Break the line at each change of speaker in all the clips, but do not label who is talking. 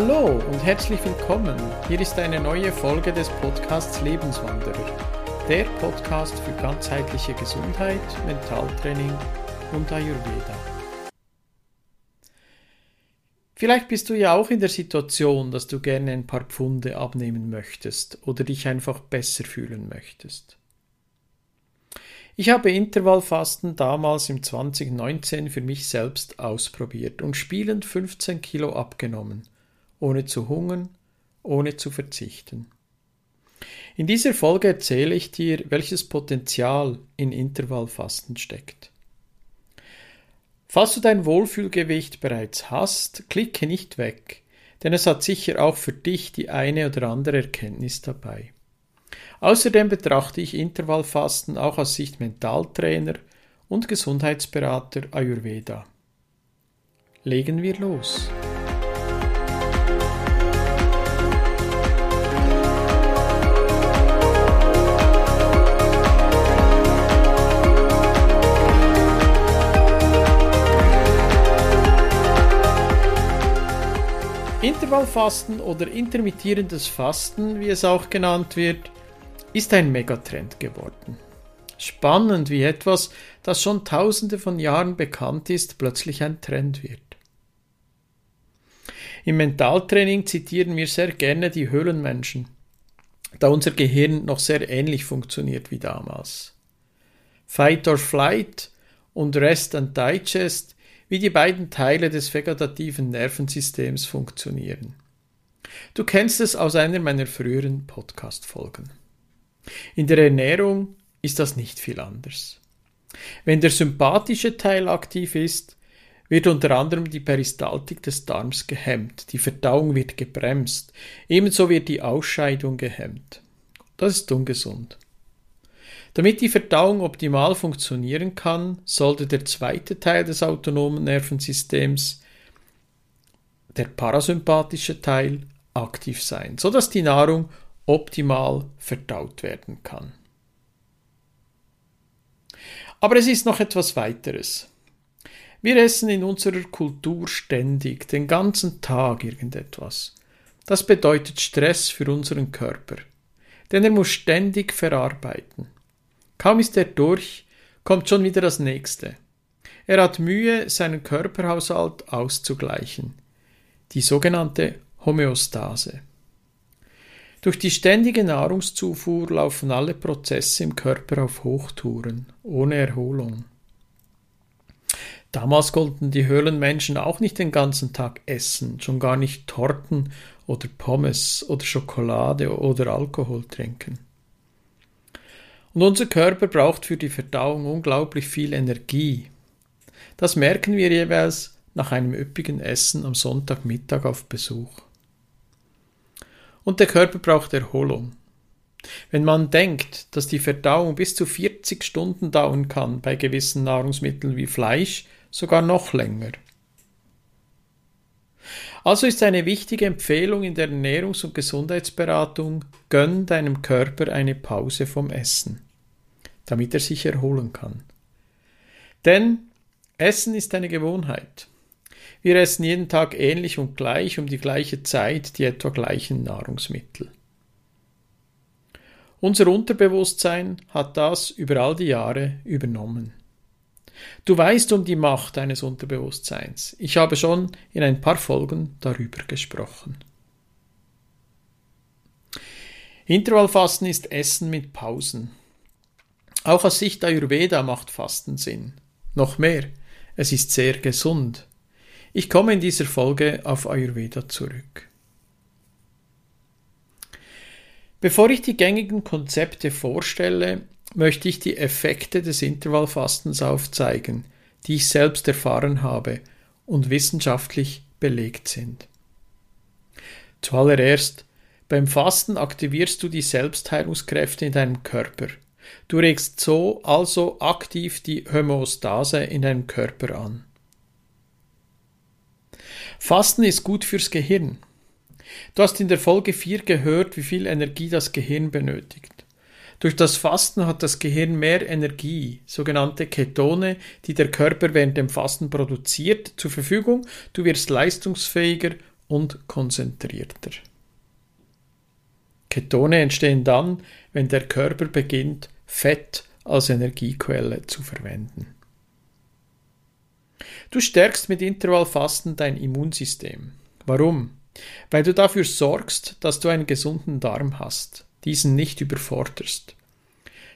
Hallo und herzlich willkommen. Hier ist eine neue Folge des Podcasts Lebenswanderer. Der Podcast für ganzheitliche Gesundheit, Mentaltraining und Ayurveda. Vielleicht bist du ja auch in der Situation, dass du gerne ein paar Pfunde abnehmen möchtest oder dich einfach besser fühlen möchtest. Ich habe Intervallfasten damals im 2019 für mich selbst ausprobiert und spielend 15 Kilo abgenommen, ohne zu hungern, ohne zu verzichten. In dieser Folge erzähle ich dir, welches Potenzial in Intervallfasten steckt. Falls du dein Wohlfühlgewicht bereits hast, klicke nicht weg, denn es hat sicher auch für dich die eine oder andere Erkenntnis dabei. Außerdem betrachte ich Intervallfasten auch aus Sicht Mentaltrainer und Gesundheitsberater Ayurveda. Legen wir los. Intervallfasten oder intermittierendes Fasten, wie es auch genannt wird, ist ein Megatrend geworden. Spannend, wie etwas, das schon tausende von Jahren bekannt ist, plötzlich ein Trend wird. Im Mentaltraining zitieren wir sehr gerne die Höhlenmenschen, da unser Gehirn noch sehr ähnlich funktioniert wie damals. Fight or Flight und Rest and Digest, wie die beiden Teile des vegetativen Nervensystems funktionieren. Du kennst es aus einer meiner früheren Podcast-Folgen. In der Ernährung ist das nicht viel anders. Wenn der sympathische Teil aktiv ist, wird unter anderem die Peristaltik des Darms gehemmt, die Verdauung wird gebremst, ebenso wird die Ausscheidung gehemmt. Das ist ungesund. Damit die Verdauung optimal funktionieren kann, sollte der zweite Teil des autonomen Nervensystems, der parasympathische Teil, aktiv sein, sodass die Nahrung optimal verdaut werden kann. Aber es ist noch etwas weiteres. Wir essen in unserer Kultur ständig, den ganzen Tag irgendetwas. Das bedeutet Stress für unseren Körper, denn er muss ständig verarbeiten. Kaum ist er durch, kommt schon wieder das nächste. Er hat Mühe, seinen Körperhaushalt auszugleichen, die sogenannte Homöostase. Durch die ständige Nahrungszufuhr laufen alle Prozesse im Körper auf Hochtouren, ohne Erholung. Damals konnten die Höhlenmenschen auch nicht den ganzen Tag essen, schon gar nicht Torten oder Pommes oder Schokolade oder Alkohol trinken. Und unser Körper braucht für die Verdauung unglaublich viel Energie. Das merken wir jeweils nach einem üppigen Essen am Sonntagmittag auf Besuch. Und der Körper braucht Erholung. Wenn man denkt, dass die Verdauung bis zu 40 Stunden dauern kann bei gewissen Nahrungsmitteln wie Fleisch, sogar noch länger. Also ist eine wichtige Empfehlung in der Ernährungs- und Gesundheitsberatung, gönn deinem Körper eine Pause vom Essen, damit er sich erholen kann. Denn Essen ist eine Gewohnheit. Wir essen jeden Tag ähnlich und gleich um die gleiche Zeit die etwa gleichen Nahrungsmittel. Unser Unterbewusstsein hat das über all die Jahre übernommen. Du weißt um die Macht deines Unterbewusstseins. Ich habe schon in ein paar Folgen darüber gesprochen. Intervallfasten ist Essen mit Pausen. Auch aus Sicht Ayurveda macht Fasten Sinn. Noch mehr, es ist sehr gesund. Ich komme in dieser Folge auf Ayurveda zurück. Bevor ich die gängigen Konzepte vorstelle, möchte ich die Effekte des Intervallfastens aufzeigen, die ich selbst erfahren habe und wissenschaftlich belegt sind. Zuallererst, beim Fasten aktivierst du die Selbstheilungskräfte in deinem Körper. Du regst so also aktiv die Homöostase in deinem Körper an. Fasten ist gut fürs Gehirn. Du hast in der Folge 4 gehört, wie viel Energie das Gehirn benötigt. Durch das Fasten hat das Gehirn mehr Energie, sogenannte Ketone, die der Körper während dem Fasten produziert, zur Verfügung. Du wirst leistungsfähiger und konzentrierter. Ketone entstehen dann, wenn der Körper beginnt, Fett als Energiequelle zu verwenden. Du stärkst mit Intervallfasten dein Immunsystem. Warum? Weil du dafür sorgst, dass du einen gesunden Darm hast, diesen nicht überforderst.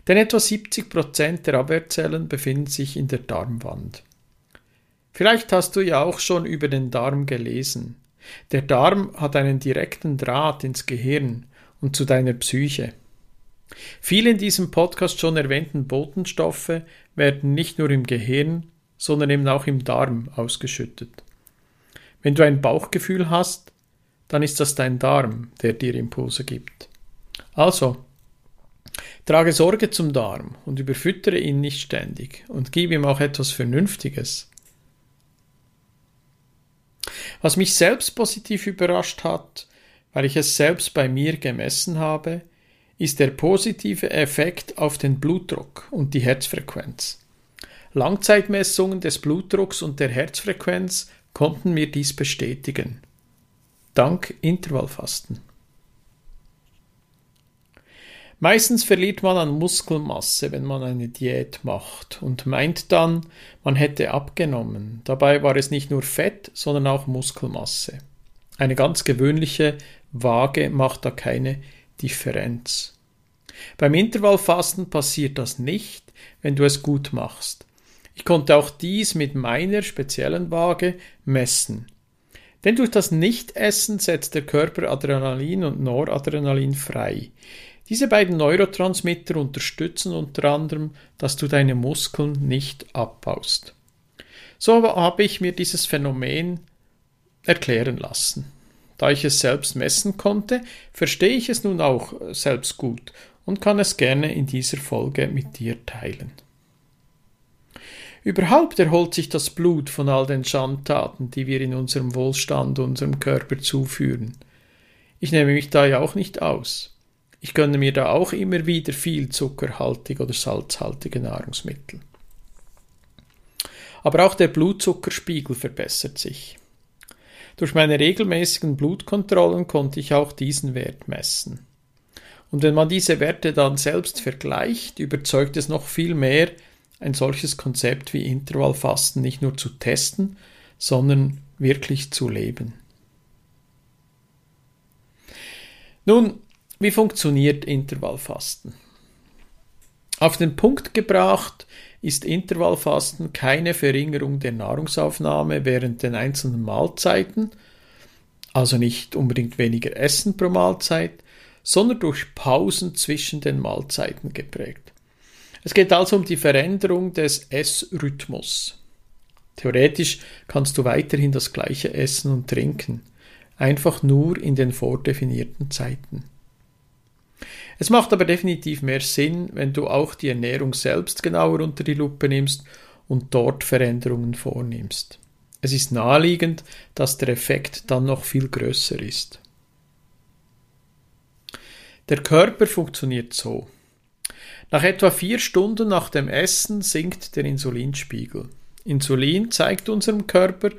Denn etwa 70 Prozent der Abwehrzellen befinden sich in der Darmwand. Vielleicht hast du ja auch schon über den Darm gelesen. Der Darm hat einen direkten Draht ins Gehirn und zu deiner Psyche. Viele in diesem Podcast schon erwähnten Botenstoffe werden nicht nur im Gehirn, sondern eben auch im Darm ausgeschüttet. Wenn du ein Bauchgefühl hast, dann ist das dein Darm, der dir Impulse gibt. Also, trage Sorge zum Darm und überfüttere ihn nicht ständig und gib ihm auch etwas Vernünftiges. Was mich selbst positiv überrascht hat, weil ich es selbst bei mir gemessen habe, ist der positive Effekt auf den Blutdruck und die Herzfrequenz. Langzeitmessungen des Blutdrucks und der Herzfrequenz konnten mir dies bestätigen. Dank Intervallfasten. Meistens verliert man an Muskelmasse, wenn man eine Diät macht und meint dann, man hätte abgenommen. Dabei war es nicht nur Fett, sondern auch Muskelmasse. Eine ganz gewöhnliche Waage macht da keine Differenz. Beim Intervallfasten passiert das nicht, wenn du es gut machst. Ich konnte auch dies mit meiner speziellen Waage messen. Denn durch das Nichtessen setzt der Körper Adrenalin und Noradrenalin frei. Diese beiden Neurotransmitter unterstützen unter anderem, dass du deine Muskeln nicht abbaust. So habe ich mir dieses Phänomen erklären lassen. Da ich es selbst messen konnte, verstehe ich es nun auch selbst gut und kann es gerne in dieser Folge mit dir teilen. Überhaupt erholt sich das Blut von all den Schandtaten, die wir in unserem Wohlstand unserem Körper zuführen. Ich nehme mich da ja auch nicht aus. Ich gönne mir da auch immer wieder viel zuckerhaltige oder salzhaltige Nahrungsmittel. Aber auch der Blutzuckerspiegel verbessert sich. Durch meine regelmäßigen Blutkontrollen konnte ich auch diesen Wert messen. Und wenn man diese Werte dann selbst vergleicht, überzeugt es noch viel mehr, ein solches Konzept wie Intervallfasten nicht nur zu testen, sondern wirklich zu leben. Nun, wie funktioniert Intervallfasten? Auf den Punkt gebracht ist Intervallfasten keine Verringerung der Nahrungsaufnahme während den einzelnen Mahlzeiten, also nicht unbedingt weniger Essen pro Mahlzeit, sondern durch Pausen zwischen den Mahlzeiten geprägt. Es geht also um die Veränderung des Essrhythmus. Theoretisch kannst du weiterhin das gleiche essen und trinken, einfach nur in den vordefinierten Zeiten. Es macht aber definitiv mehr Sinn, wenn du auch die Ernährung selbst genauer unter die Lupe nimmst und dort Veränderungen vornimmst. Es ist naheliegend, dass der Effekt dann noch viel größer ist. Der Körper funktioniert so. Nach etwa vier Stunden nach dem Essen sinkt der Insulinspiegel. Insulin zeigt unserem Körper,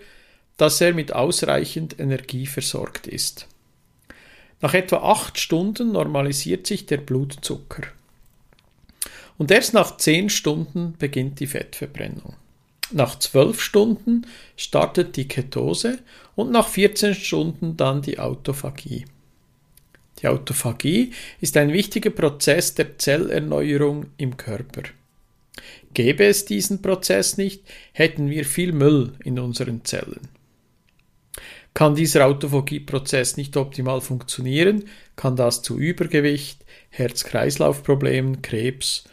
dass er mit ausreichend Energie versorgt ist. Nach etwa acht Stunden normalisiert sich der Blutzucker. Und erst nach zehn Stunden beginnt die Fettverbrennung. Nach zwölf Stunden startet die Ketose und nach 14 Stunden dann die Autophagie. Die Autophagie ist ein wichtiger Prozess der Zellerneuerung im Körper. Gäbe es diesen Prozess nicht, hätten wir viel Müll in unseren Zellen. Kann dieser Autophagie-Prozess nicht optimal funktionieren, kann das zu Übergewicht, Herz-Kreislauf-Problemen, Krebs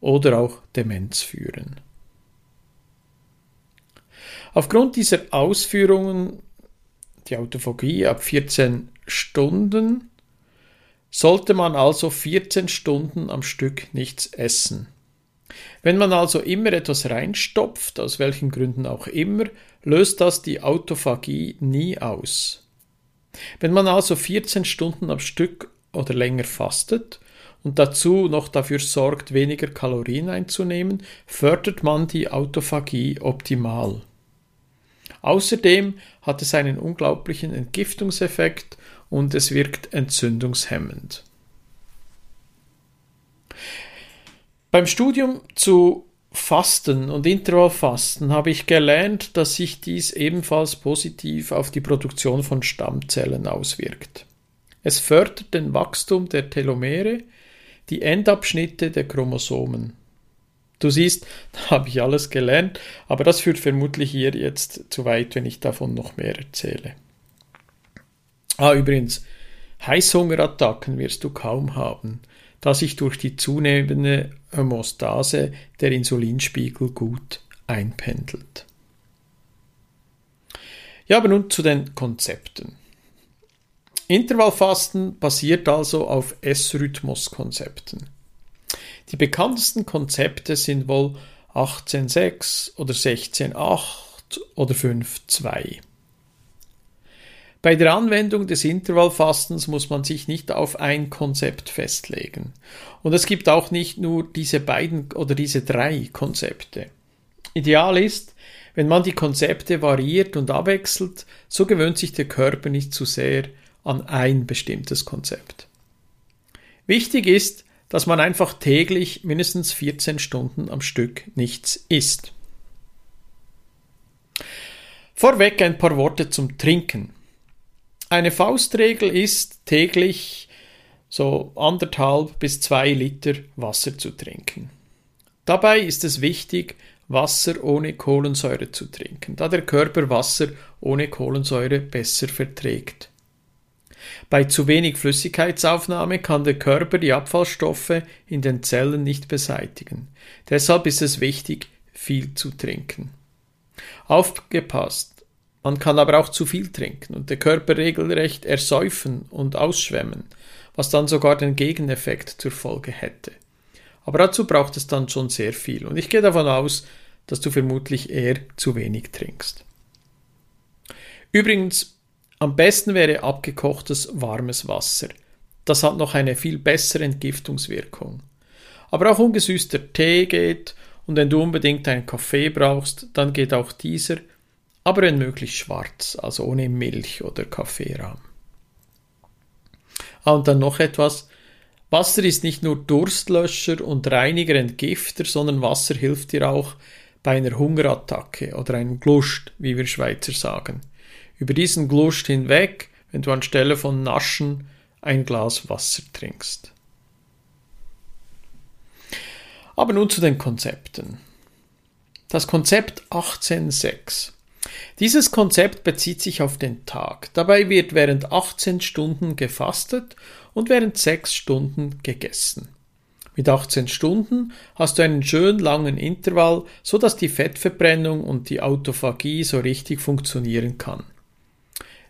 oder auch Demenz führen. Aufgrund dieser Ausführungen, die Autophagie ab 14 Stunden, sollte man also 14 Stunden am Stück nichts essen. Wenn man also immer etwas reinstopft, aus welchen Gründen auch immer, löst das die Autophagie nie aus. Wenn man also 14 Stunden am Stück oder länger fastet und dazu noch dafür sorgt, weniger Kalorien einzunehmen, fördert man die Autophagie optimal. Außerdem hat es einen unglaublichen Entgiftungseffekt und es wirkt entzündungshemmend. Beim Studium zu Fasten und Intervallfasten habe ich gelernt, dass sich dies ebenfalls positiv auf die Produktion von Stammzellen auswirkt. Es fördert den Wachstum der Telomere, die Endabschnitte der Chromosomen. Du siehst, da habe ich alles gelernt, aber das führt vermutlich hier jetzt zu weit, wenn ich davon noch mehr erzähle. Ah, übrigens, Heißhungerattacken wirst du kaum haben, da sich durch die zunehmende Hämostase der Insulinspiegel gut einpendelt. Ja, aber nun zu den Konzepten. Intervallfasten basiert also auf S-Rhythmus-Konzepten. Die bekanntesten Konzepte sind wohl 18.6 oder 16.8 oder 5.2. Bei der Anwendung des Intervallfastens muss man sich nicht auf ein Konzept festlegen. Und es gibt auch nicht nur diese beiden oder diese drei Konzepte. Ideal ist, wenn man die Konzepte variiert und abwechselt, so gewöhnt sich der Körper nicht zu sehr an ein bestimmtes Konzept. Wichtig ist, dass man einfach täglich mindestens 14 Stunden am Stück nichts isst. Vorweg ein paar Worte zum Trinken. Eine Faustregel ist täglich so anderthalb bis zwei Liter Wasser zu trinken. Dabei ist es wichtig, Wasser ohne Kohlensäure zu trinken, da der Körper Wasser ohne Kohlensäure besser verträgt. Bei zu wenig Flüssigkeitsaufnahme kann der Körper die Abfallstoffe in den Zellen nicht beseitigen. Deshalb ist es wichtig, viel zu trinken. Aufgepasst! Man kann aber auch zu viel trinken und der Körper regelrecht ersäufen und ausschwemmen, was dann sogar den Gegeneffekt zur Folge hätte. Aber dazu braucht es dann schon sehr viel und ich gehe davon aus, dass du vermutlich eher zu wenig trinkst. Übrigens, am besten wäre abgekochtes warmes Wasser. Das hat noch eine viel bessere Entgiftungswirkung. Aber auch ungesüßter Tee geht und wenn du unbedingt einen Kaffee brauchst, dann geht auch dieser, aber wenn möglich schwarz, also ohne Milch oder Kaffeerahm. Ah, und dann noch etwas. Wasser ist nicht nur Durstlöscher und Reiniger, Entgifter, sondern Wasser hilft dir auch bei einer Hungerattacke oder einem Glust, wie wir Schweizer sagen über diesen Glust hinweg, wenn du anstelle von Naschen ein Glas Wasser trinkst. Aber nun zu den Konzepten. Das Konzept 18.6. Dieses Konzept bezieht sich auf den Tag. Dabei wird während 18 Stunden gefastet und während 6 Stunden gegessen. Mit 18 Stunden hast du einen schön langen Intervall, so dass die Fettverbrennung und die Autophagie so richtig funktionieren kann.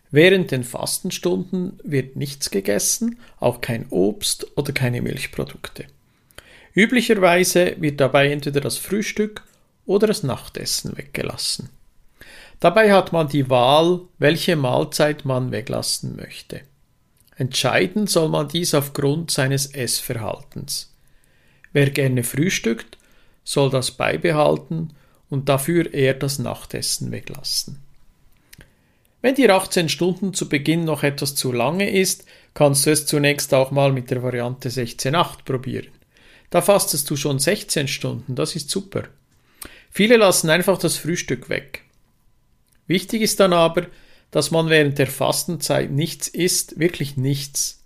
Während den Fastenstunden wird nichts gegessen, auch kein Obst oder keine Milchprodukte. Üblicherweise wird dabei entweder das Frühstück oder das Nachtessen weggelassen. Dabei hat man die Wahl, welche Mahlzeit man weglassen möchte. Entscheiden soll man dies aufgrund seines Essverhaltens. Wer gerne frühstückt, soll das beibehalten und dafür eher das Nachtessen weglassen. Wenn dir 18 Stunden zu Beginn noch etwas zu lange ist, kannst du es zunächst auch mal mit der Variante 16.8 probieren. Da fastest du schon 16 Stunden, das ist super. Viele lassen einfach das Frühstück weg. Wichtig ist dann aber, dass man während der Fastenzeit nichts isst, wirklich nichts.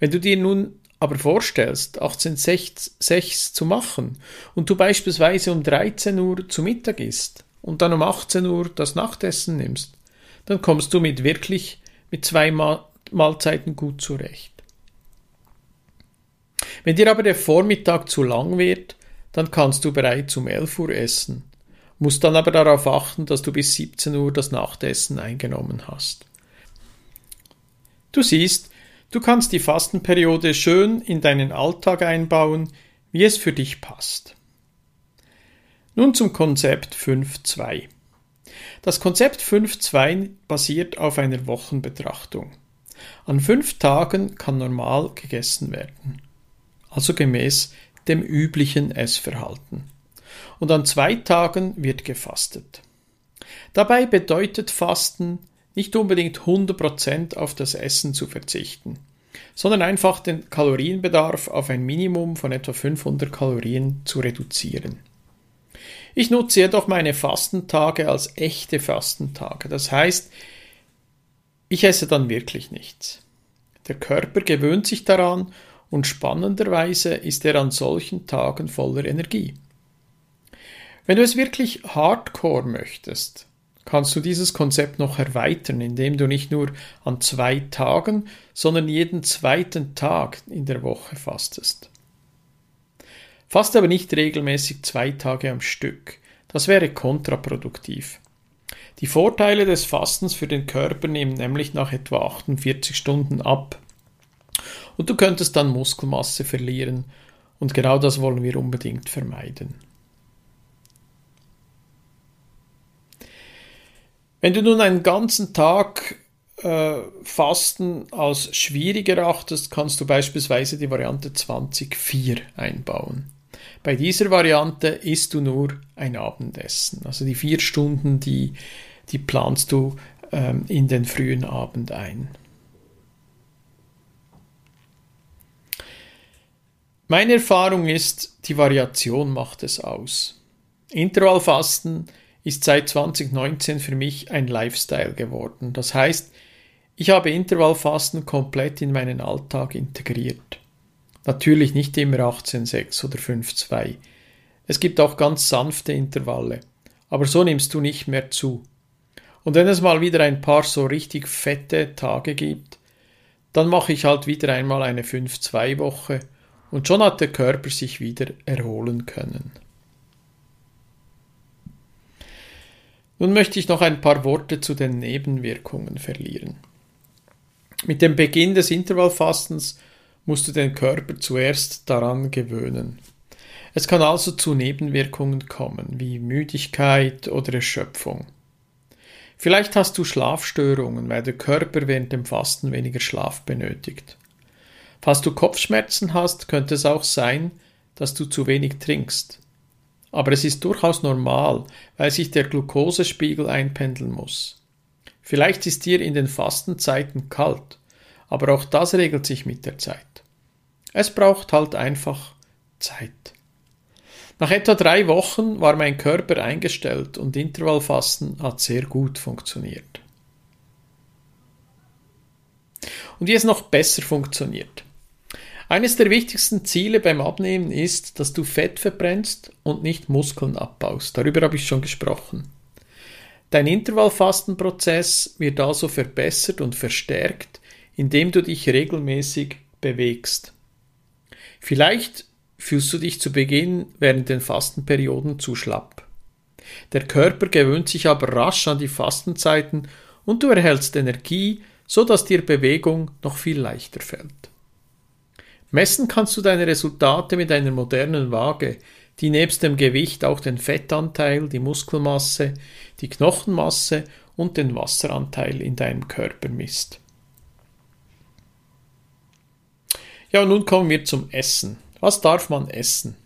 Wenn du dir nun aber vorstellst, 18.6 zu machen und du beispielsweise um 13 Uhr zu Mittag isst und dann um 18 Uhr das Nachtessen nimmst, dann kommst du mit wirklich mit zwei Mahlzeiten gut zurecht. Wenn dir aber der Vormittag zu lang wird, dann kannst du bereits um 11 Uhr essen, musst dann aber darauf achten, dass du bis 17 Uhr das Nachtessen eingenommen hast. Du siehst, du kannst die Fastenperiode schön in deinen Alltag einbauen, wie es für dich passt. Nun zum Konzept 5.2. Das Konzept 5.2 basiert auf einer Wochenbetrachtung. An fünf Tagen kann normal gegessen werden, also gemäß dem üblichen Essverhalten. Und an zwei Tagen wird gefastet. Dabei bedeutet Fasten nicht unbedingt 100% auf das Essen zu verzichten, sondern einfach den Kalorienbedarf auf ein Minimum von etwa 500 Kalorien zu reduzieren. Ich nutze jedoch meine Fastentage als echte Fastentage. Das heißt, ich esse dann wirklich nichts. Der Körper gewöhnt sich daran und spannenderweise ist er an solchen Tagen voller Energie. Wenn du es wirklich hardcore möchtest, kannst du dieses Konzept noch erweitern, indem du nicht nur an zwei Tagen, sondern jeden zweiten Tag in der Woche fastest. Faste aber nicht regelmäßig zwei Tage am Stück. Das wäre kontraproduktiv. Die Vorteile des Fastens für den Körper nehmen nämlich nach etwa 48 Stunden ab. Und du könntest dann Muskelmasse verlieren. Und genau das wollen wir unbedingt vermeiden. Wenn du nun einen ganzen Tag äh, Fasten als schwierig erachtest, kannst du beispielsweise die Variante 20-4 einbauen. Bei dieser Variante isst du nur ein Abendessen. Also die vier Stunden, die, die planst du ähm, in den frühen Abend ein. Meine Erfahrung ist, die Variation macht es aus. Intervallfasten ist seit 2019 für mich ein Lifestyle geworden. Das heißt, ich habe Intervallfasten komplett in meinen Alltag integriert. Natürlich nicht immer 18,6 oder 5,2. Es gibt auch ganz sanfte Intervalle, aber so nimmst du nicht mehr zu. Und wenn es mal wieder ein paar so richtig fette Tage gibt, dann mache ich halt wieder einmal eine 5-2 Woche und schon hat der Körper sich wieder erholen können. Nun möchte ich noch ein paar Worte zu den Nebenwirkungen verlieren. Mit dem Beginn des Intervallfastens musst du den Körper zuerst daran gewöhnen. Es kann also zu Nebenwirkungen kommen, wie Müdigkeit oder Erschöpfung. Vielleicht hast du Schlafstörungen, weil der Körper während dem Fasten weniger Schlaf benötigt. Falls du Kopfschmerzen hast, könnte es auch sein, dass du zu wenig trinkst aber es ist durchaus normal, weil sich der Glukosespiegel einpendeln muss. Vielleicht ist dir in den Fastenzeiten kalt, aber auch das regelt sich mit der Zeit. Es braucht halt einfach Zeit. Nach etwa drei Wochen war mein Körper eingestellt und Intervallfasten hat sehr gut funktioniert. Und wie es noch besser funktioniert. Eines der wichtigsten Ziele beim Abnehmen ist, dass du Fett verbrennst und nicht Muskeln abbaust. Darüber habe ich schon gesprochen. Dein Intervallfastenprozess wird also verbessert und verstärkt, indem du dich regelmäßig bewegst. Vielleicht fühlst du dich zu Beginn während den Fastenperioden zu schlapp. Der Körper gewöhnt sich aber rasch an die Fastenzeiten und du erhältst Energie, so dass dir Bewegung noch viel leichter fällt. Messen kannst du deine Resultate mit einer modernen Waage, die nebst dem Gewicht auch den Fettanteil, die Muskelmasse, die Knochenmasse und den Wasseranteil in deinem Körper misst. Ja, nun kommen wir zum Essen. Was darf man essen?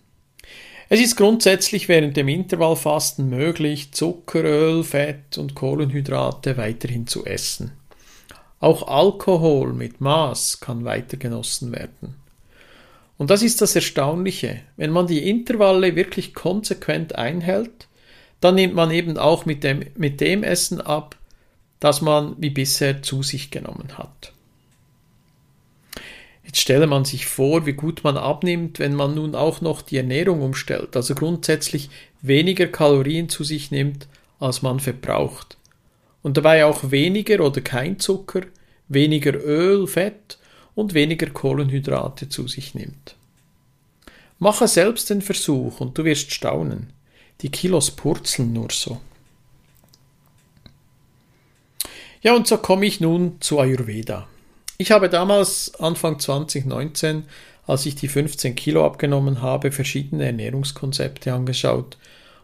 Es ist grundsätzlich während dem Intervallfasten möglich, Zucker, Öl, Fett und Kohlenhydrate weiterhin zu essen. Auch Alkohol mit Maß kann weiter genossen werden. Und das ist das Erstaunliche. Wenn man die Intervalle wirklich konsequent einhält, dann nimmt man eben auch mit dem, mit dem Essen ab, das man wie bisher zu sich genommen hat. Jetzt stelle man sich vor, wie gut man abnimmt, wenn man nun auch noch die Ernährung umstellt, also grundsätzlich weniger Kalorien zu sich nimmt, als man verbraucht. Und dabei auch weniger oder kein Zucker, weniger Öl, Fett und weniger Kohlenhydrate zu sich nimmt. Mache selbst den Versuch und du wirst staunen. Die Kilos purzeln nur so. Ja, und so komme ich nun zu Ayurveda. Ich habe damals, Anfang 2019, als ich die 15 Kilo abgenommen habe, verschiedene Ernährungskonzepte angeschaut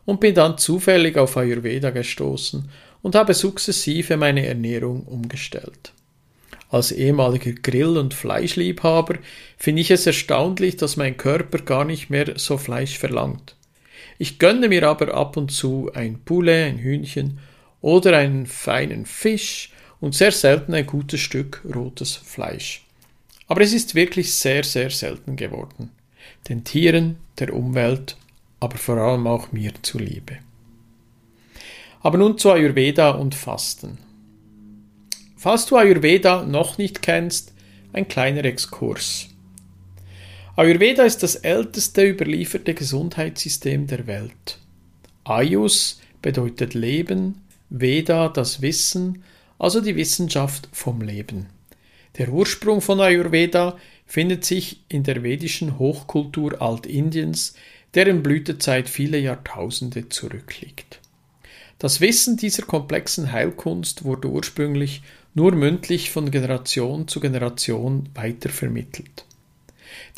und bin dann zufällig auf Ayurveda gestoßen und habe sukzessive meine Ernährung umgestellt. Als ehemaliger Grill- und Fleischliebhaber finde ich es erstaunlich, dass mein Körper gar nicht mehr so Fleisch verlangt. Ich gönne mir aber ab und zu ein Poulet, ein Hühnchen oder einen feinen Fisch und sehr selten ein gutes Stück rotes Fleisch. Aber es ist wirklich sehr, sehr selten geworden. Den Tieren, der Umwelt, aber vor allem auch mir zuliebe. Aber nun zu Ayurveda und Fasten. Falls du Ayurveda noch nicht kennst, ein kleiner Exkurs. Ayurveda ist das älteste überlieferte Gesundheitssystem der Welt. Ayus bedeutet Leben, Veda das Wissen, also die Wissenschaft vom Leben. Der Ursprung von Ayurveda findet sich in der vedischen Hochkultur Altindiens, deren Blütezeit viele Jahrtausende zurückliegt. Das Wissen dieser komplexen Heilkunst wurde ursprünglich nur mündlich von Generation zu Generation weitervermittelt.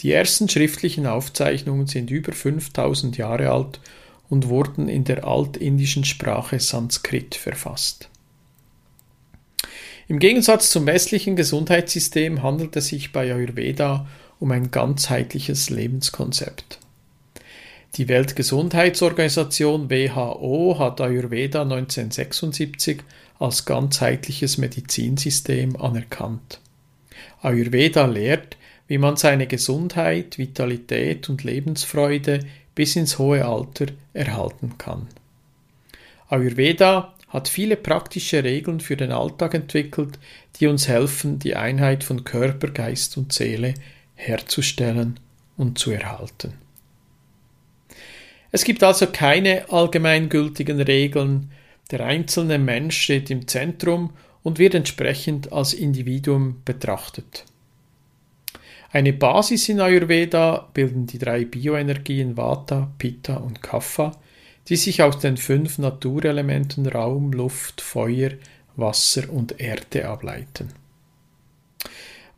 Die ersten schriftlichen Aufzeichnungen sind über 5000 Jahre alt und wurden in der altindischen Sprache Sanskrit verfasst. Im Gegensatz zum westlichen Gesundheitssystem handelt es sich bei Ayurveda um ein ganzheitliches Lebenskonzept. Die Weltgesundheitsorganisation WHO hat Ayurveda 1976 als ganzheitliches Medizinsystem anerkannt. Ayurveda lehrt, wie man seine Gesundheit, Vitalität und Lebensfreude bis ins hohe Alter erhalten kann. Ayurveda hat viele praktische Regeln für den Alltag entwickelt, die uns helfen, die Einheit von Körper, Geist und Seele herzustellen und zu erhalten. Es gibt also keine allgemeingültigen Regeln, der einzelne Mensch steht im Zentrum und wird entsprechend als Individuum betrachtet. Eine Basis in Ayurveda bilden die drei Bioenergien Vata, Pitta und Kapha, die sich aus den fünf Naturelementen Raum, Luft, Feuer, Wasser und Erde ableiten.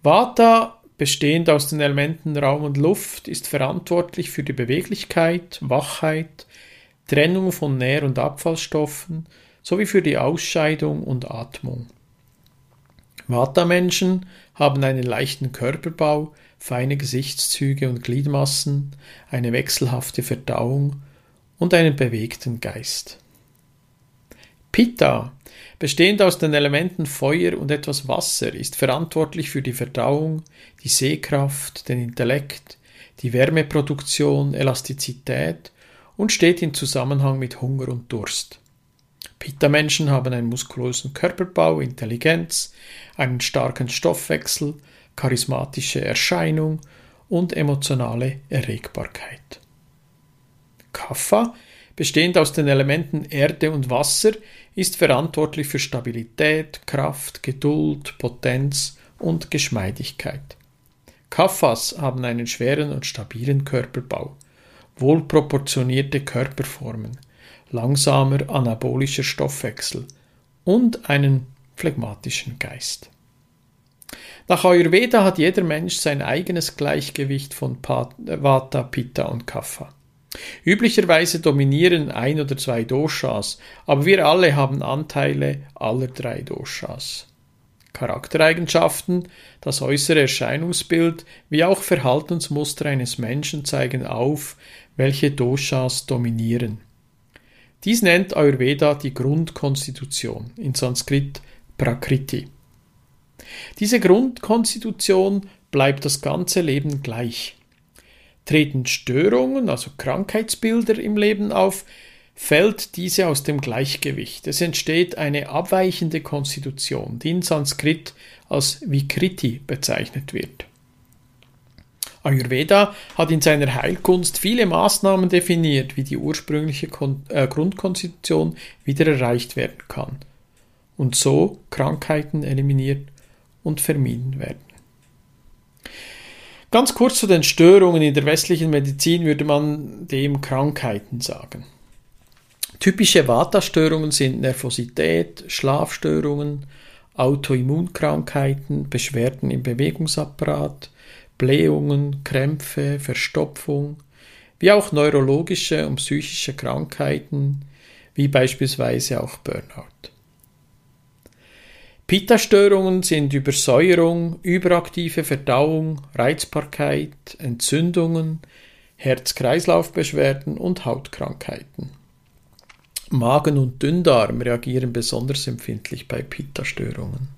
Vata, bestehend aus den Elementen Raum und Luft, ist verantwortlich für die Beweglichkeit, Wachheit, Trennung von Nähr- und Abfallstoffen sowie für die Ausscheidung und Atmung. Vata-Menschen haben einen leichten Körperbau, feine Gesichtszüge und Gliedmassen, eine wechselhafte Verdauung und einen bewegten Geist. Pitta, bestehend aus den Elementen Feuer und etwas Wasser, ist verantwortlich für die Verdauung, die Sehkraft, den Intellekt, die Wärmeproduktion, Elastizität und steht in Zusammenhang mit Hunger und Durst. Pitta-Menschen haben einen muskulösen Körperbau, Intelligenz, einen starken Stoffwechsel, charismatische Erscheinung und emotionale Erregbarkeit. Kapha, bestehend aus den Elementen Erde und Wasser, ist verantwortlich für Stabilität, Kraft, Geduld, Potenz und Geschmeidigkeit. Kaffas haben einen schweren und stabilen Körperbau, wohlproportionierte Körperformen, langsamer anabolischer Stoffwechsel und einen phlegmatischen Geist. Nach Ayurveda hat jeder Mensch sein eigenes Gleichgewicht von Vata, Pitta und Kapha. Üblicherweise dominieren ein oder zwei Doshas, aber wir alle haben Anteile aller drei Doshas. Charaktereigenschaften, das äußere Erscheinungsbild wie auch Verhaltensmuster eines Menschen zeigen auf, welche Doshas dominieren. Dies nennt Ayurveda die Grundkonstitution, in Sanskrit Prakriti. Diese Grundkonstitution bleibt das ganze Leben gleich. Treten Störungen, also Krankheitsbilder im Leben auf, fällt diese aus dem Gleichgewicht. Es entsteht eine abweichende Konstitution, die in Sanskrit als Vikriti bezeichnet wird. Ayurveda hat in seiner Heilkunst viele Maßnahmen definiert, wie die ursprüngliche Kon äh, Grundkonstitution wieder erreicht werden kann und so Krankheiten eliminiert und vermieden werden. Ganz kurz zu den Störungen in der westlichen Medizin würde man dem Krankheiten sagen. Typische Vata-Störungen sind Nervosität, Schlafstörungen, Autoimmunkrankheiten, Beschwerden im Bewegungsapparat, Blähungen, Krämpfe, Verstopfung, wie auch neurologische und psychische Krankheiten, wie beispielsweise auch Burnout. Pitta-Störungen sind Übersäuerung, überaktive Verdauung, Reizbarkeit, Entzündungen, Herz-Kreislauf-Beschwerden und Hautkrankheiten. Magen und Dünndarm reagieren besonders empfindlich bei Pitta-Störungen.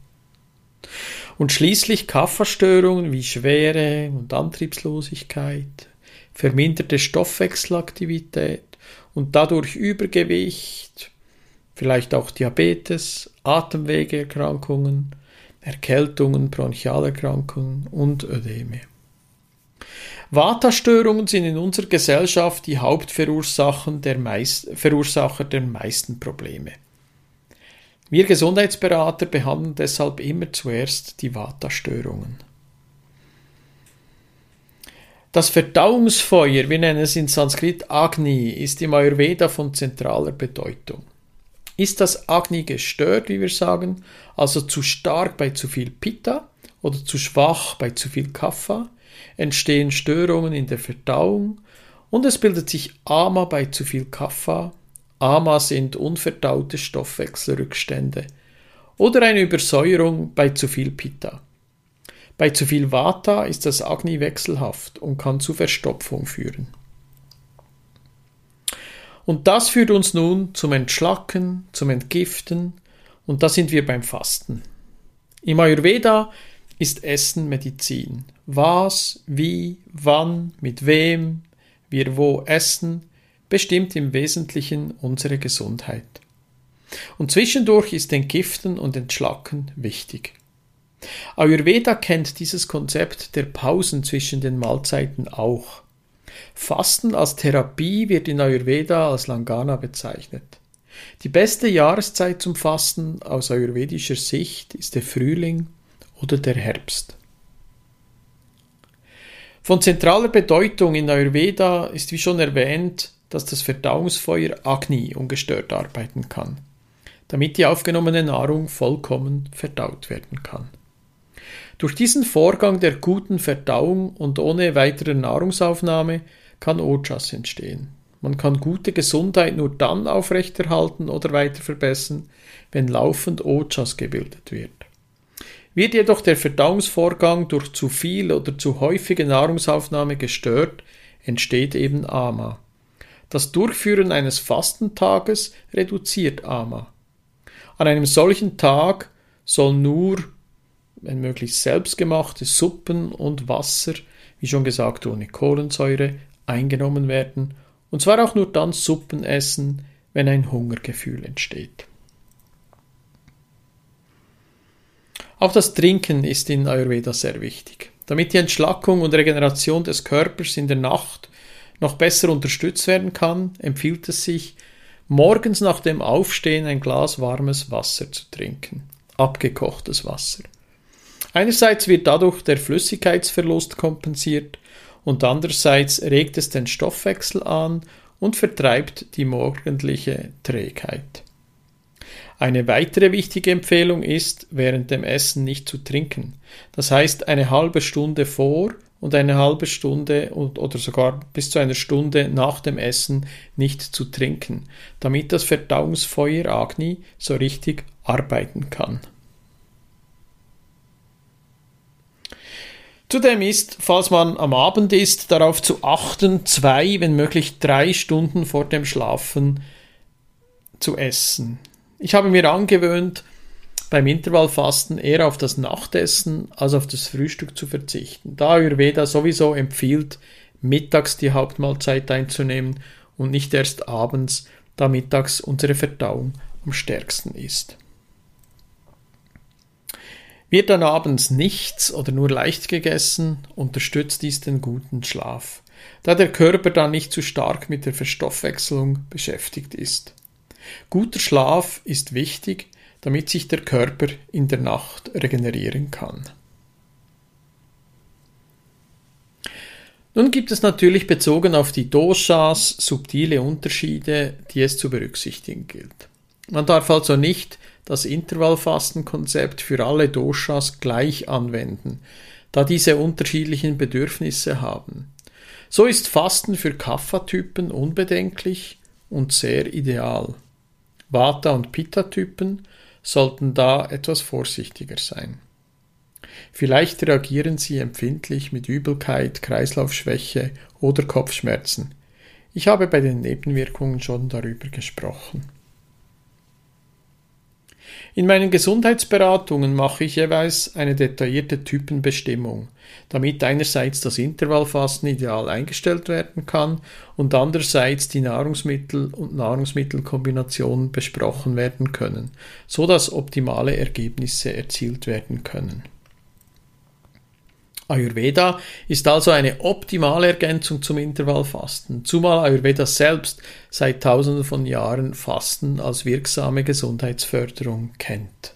Und schließlich Kapha-Störungen wie Schwere und Antriebslosigkeit, verminderte Stoffwechselaktivität und dadurch Übergewicht, vielleicht auch Diabetes, Atemwegeerkrankungen, Erkältungen, Bronchialerkrankungen und Ödeme. Vata-Störungen sind in unserer Gesellschaft die Hauptverursacher der, meist, Verursacher der meisten Probleme. Wir Gesundheitsberater behandeln deshalb immer zuerst die Vata-Störungen. Das Verdauungsfeuer, wir nennen es in Sanskrit Agni, ist im Ayurveda von zentraler Bedeutung. Ist das Agni gestört, wie wir sagen, also zu stark bei zu viel Pitta oder zu schwach bei zu viel Kapha, entstehen Störungen in der Verdauung und es bildet sich Ama bei zu viel Kapha. Ama sind unverdaute Stoffwechselrückstände oder eine Übersäuerung bei zu viel Pitta. Bei zu viel Vata ist das Agni wechselhaft und kann zu Verstopfung führen. Und das führt uns nun zum Entschlacken, zum Entgiften, und da sind wir beim Fasten. Im Ayurveda ist Essen Medizin. Was, wie, wann, mit wem, wir wo essen, bestimmt im Wesentlichen unsere Gesundheit. Und zwischendurch ist Entgiften und Entschlacken wichtig. Ayurveda kennt dieses Konzept der Pausen zwischen den Mahlzeiten auch. Fasten als Therapie wird in Ayurveda als Langana bezeichnet. Die beste Jahreszeit zum Fasten aus ayurvedischer Sicht ist der Frühling oder der Herbst. Von zentraler Bedeutung in Ayurveda ist wie schon erwähnt, dass das Verdauungsfeuer Agni ungestört arbeiten kann, damit die aufgenommene Nahrung vollkommen verdaut werden kann. Durch diesen Vorgang der guten Verdauung und ohne weitere Nahrungsaufnahme kann Ojas entstehen. Man kann gute Gesundheit nur dann aufrechterhalten oder weiter verbessern, wenn laufend Ojas gebildet wird. Wird jedoch der Verdauungsvorgang durch zu viel oder zu häufige Nahrungsaufnahme gestört, entsteht eben Ama. Das Durchführen eines Fastentages reduziert Ama. An einem solchen Tag soll nur, wenn möglich selbstgemachte Suppen und Wasser, wie schon gesagt ohne Kohlensäure, eingenommen werden, und zwar auch nur dann Suppen essen, wenn ein Hungergefühl entsteht. Auch das Trinken ist in Ayurveda sehr wichtig. Damit die Entschlackung und Regeneration des Körpers in der Nacht noch besser unterstützt werden kann, empfiehlt es sich, morgens nach dem Aufstehen ein Glas warmes Wasser zu trinken, abgekochtes Wasser. Einerseits wird dadurch der Flüssigkeitsverlust kompensiert und andererseits regt es den Stoffwechsel an und vertreibt die morgendliche Trägheit. Eine weitere wichtige Empfehlung ist, während dem Essen nicht zu trinken. Das heißt, eine halbe Stunde vor und eine halbe Stunde oder sogar bis zu einer Stunde nach dem Essen nicht zu trinken, damit das Verdauungsfeuer Agni so richtig arbeiten kann. Zudem ist, falls man am Abend isst, darauf zu achten, zwei, wenn möglich drei Stunden vor dem Schlafen zu essen. Ich habe mir angewöhnt, beim Intervallfasten eher auf das Nachtessen als auf das Frühstück zu verzichten, da Ayurveda sowieso empfiehlt, mittags die Hauptmahlzeit einzunehmen und nicht erst abends, da mittags unsere Verdauung am stärksten ist. Wird dann abends nichts oder nur leicht gegessen, unterstützt dies den guten Schlaf, da der Körper dann nicht zu stark mit der Verstoffwechselung beschäftigt ist. Guter Schlaf ist wichtig, damit sich der Körper in der Nacht regenerieren kann. Nun gibt es natürlich bezogen auf die Doshas subtile Unterschiede, die es zu berücksichtigen gilt. Man darf also nicht das Intervallfastenkonzept für alle Doshas gleich anwenden, da diese unterschiedlichen Bedürfnisse haben. So ist Fasten für Kapha-Typen unbedenklich und sehr ideal. Vata- und Pitta-Typen sollten da etwas vorsichtiger sein. Vielleicht reagieren sie empfindlich mit Übelkeit, Kreislaufschwäche oder Kopfschmerzen. Ich habe bei den Nebenwirkungen schon darüber gesprochen. In meinen Gesundheitsberatungen mache ich jeweils eine detaillierte Typenbestimmung, damit einerseits das Intervallfasten ideal eingestellt werden kann und andererseits die Nahrungsmittel und Nahrungsmittelkombinationen besprochen werden können, so dass optimale Ergebnisse erzielt werden können. Ayurveda ist also eine optimale Ergänzung zum Intervallfasten, zumal Ayurveda selbst seit tausenden von Jahren Fasten als wirksame Gesundheitsförderung kennt.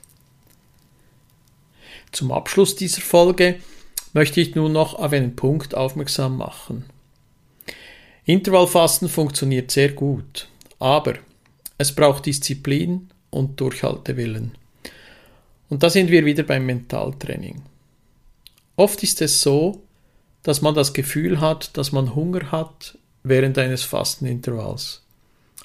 Zum Abschluss dieser Folge möchte ich nun noch auf einen Punkt aufmerksam machen. Intervallfasten funktioniert sehr gut, aber es braucht Disziplin und Durchhaltewillen. Und da sind wir wieder beim Mentaltraining. Oft ist es so, dass man das Gefühl hat, dass man Hunger hat während eines Fastenintervalls.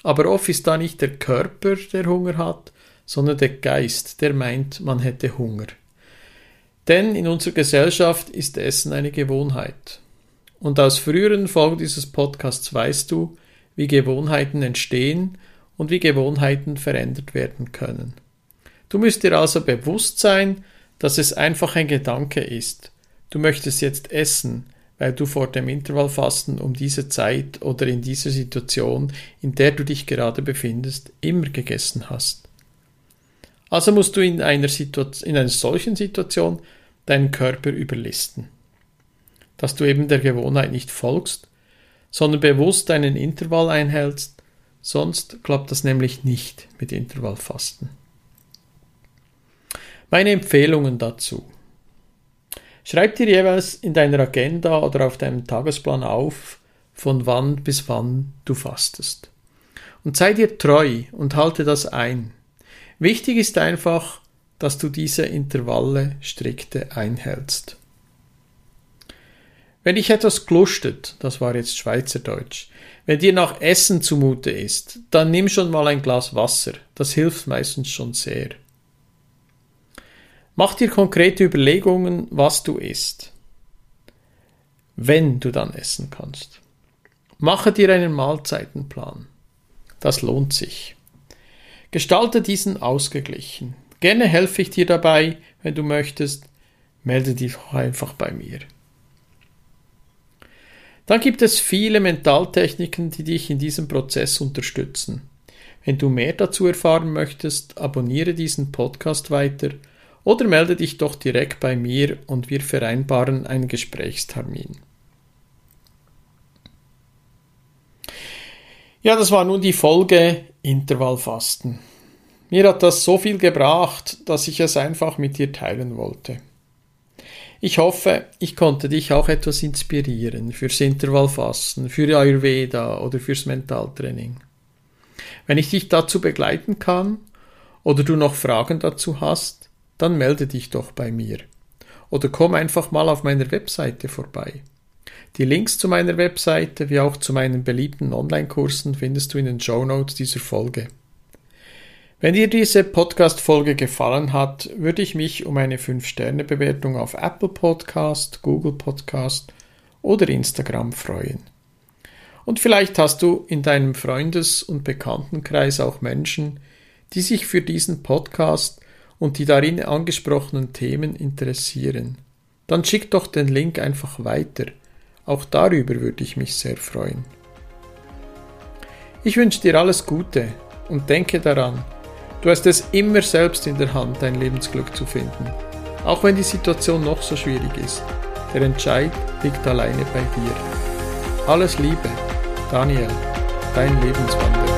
Aber oft ist da nicht der Körper, der Hunger hat, sondern der Geist, der meint, man hätte Hunger. Denn in unserer Gesellschaft ist Essen eine Gewohnheit. Und aus früheren Folgen dieses Podcasts weißt du, wie Gewohnheiten entstehen und wie Gewohnheiten verändert werden können. Du müsst dir also bewusst sein, dass es einfach ein Gedanke ist, Du möchtest jetzt essen, weil du vor dem Intervallfasten um diese Zeit oder in dieser Situation, in der du dich gerade befindest, immer gegessen hast. Also musst du in einer, Situation, in einer solchen Situation deinen Körper überlisten. Dass du eben der Gewohnheit nicht folgst, sondern bewusst deinen Intervall einhältst, sonst klappt das nämlich nicht mit Intervallfasten. Meine Empfehlungen dazu. Schreib dir jeweils in deiner Agenda oder auf deinem Tagesplan auf, von wann bis wann du fastest. Und sei dir treu und halte das ein. Wichtig ist einfach, dass du diese Intervalle strikte einhältst. Wenn dich etwas glustet, das war jetzt Schweizerdeutsch, wenn dir nach Essen zumute ist, dann nimm schon mal ein Glas Wasser, das hilft meistens schon sehr. Mach dir konkrete Überlegungen, was du isst, wenn du dann essen kannst. Mache dir einen Mahlzeitenplan. Das lohnt sich. Gestalte diesen ausgeglichen. Gerne helfe ich dir dabei, wenn du möchtest. Melde dich einfach bei mir. Dann gibt es viele Mentaltechniken, die dich in diesem Prozess unterstützen. Wenn du mehr dazu erfahren möchtest, abonniere diesen Podcast weiter oder melde dich doch direkt bei mir und wir vereinbaren einen Gesprächstermin. Ja, das war nun die Folge Intervallfasten. Mir hat das so viel gebracht, dass ich es einfach mit dir teilen wollte. Ich hoffe, ich konnte dich auch etwas inspirieren fürs Intervallfasten, für Ayurveda oder fürs Mentaltraining. Wenn ich dich dazu begleiten kann oder du noch Fragen dazu hast, dann melde dich doch bei mir. Oder komm einfach mal auf meiner Webseite vorbei. Die Links zu meiner Webseite wie auch zu meinen beliebten Online-Kursen findest du in den Show Notes dieser Folge. Wenn dir diese Podcast-Folge gefallen hat, würde ich mich um eine 5-Sterne-Bewertung auf Apple Podcast, Google Podcast oder Instagram freuen. Und vielleicht hast du in deinem Freundes- und Bekanntenkreis auch Menschen, die sich für diesen Podcast und die darin angesprochenen Themen interessieren, dann schick doch den Link einfach weiter. Auch darüber würde ich mich sehr freuen. Ich wünsche dir alles Gute und denke daran, du hast es immer selbst in der Hand, dein Lebensglück zu finden, auch wenn die Situation noch so schwierig ist. Der Entscheid liegt alleine bei dir. Alles Liebe, Daniel, dein Lebenswanderer.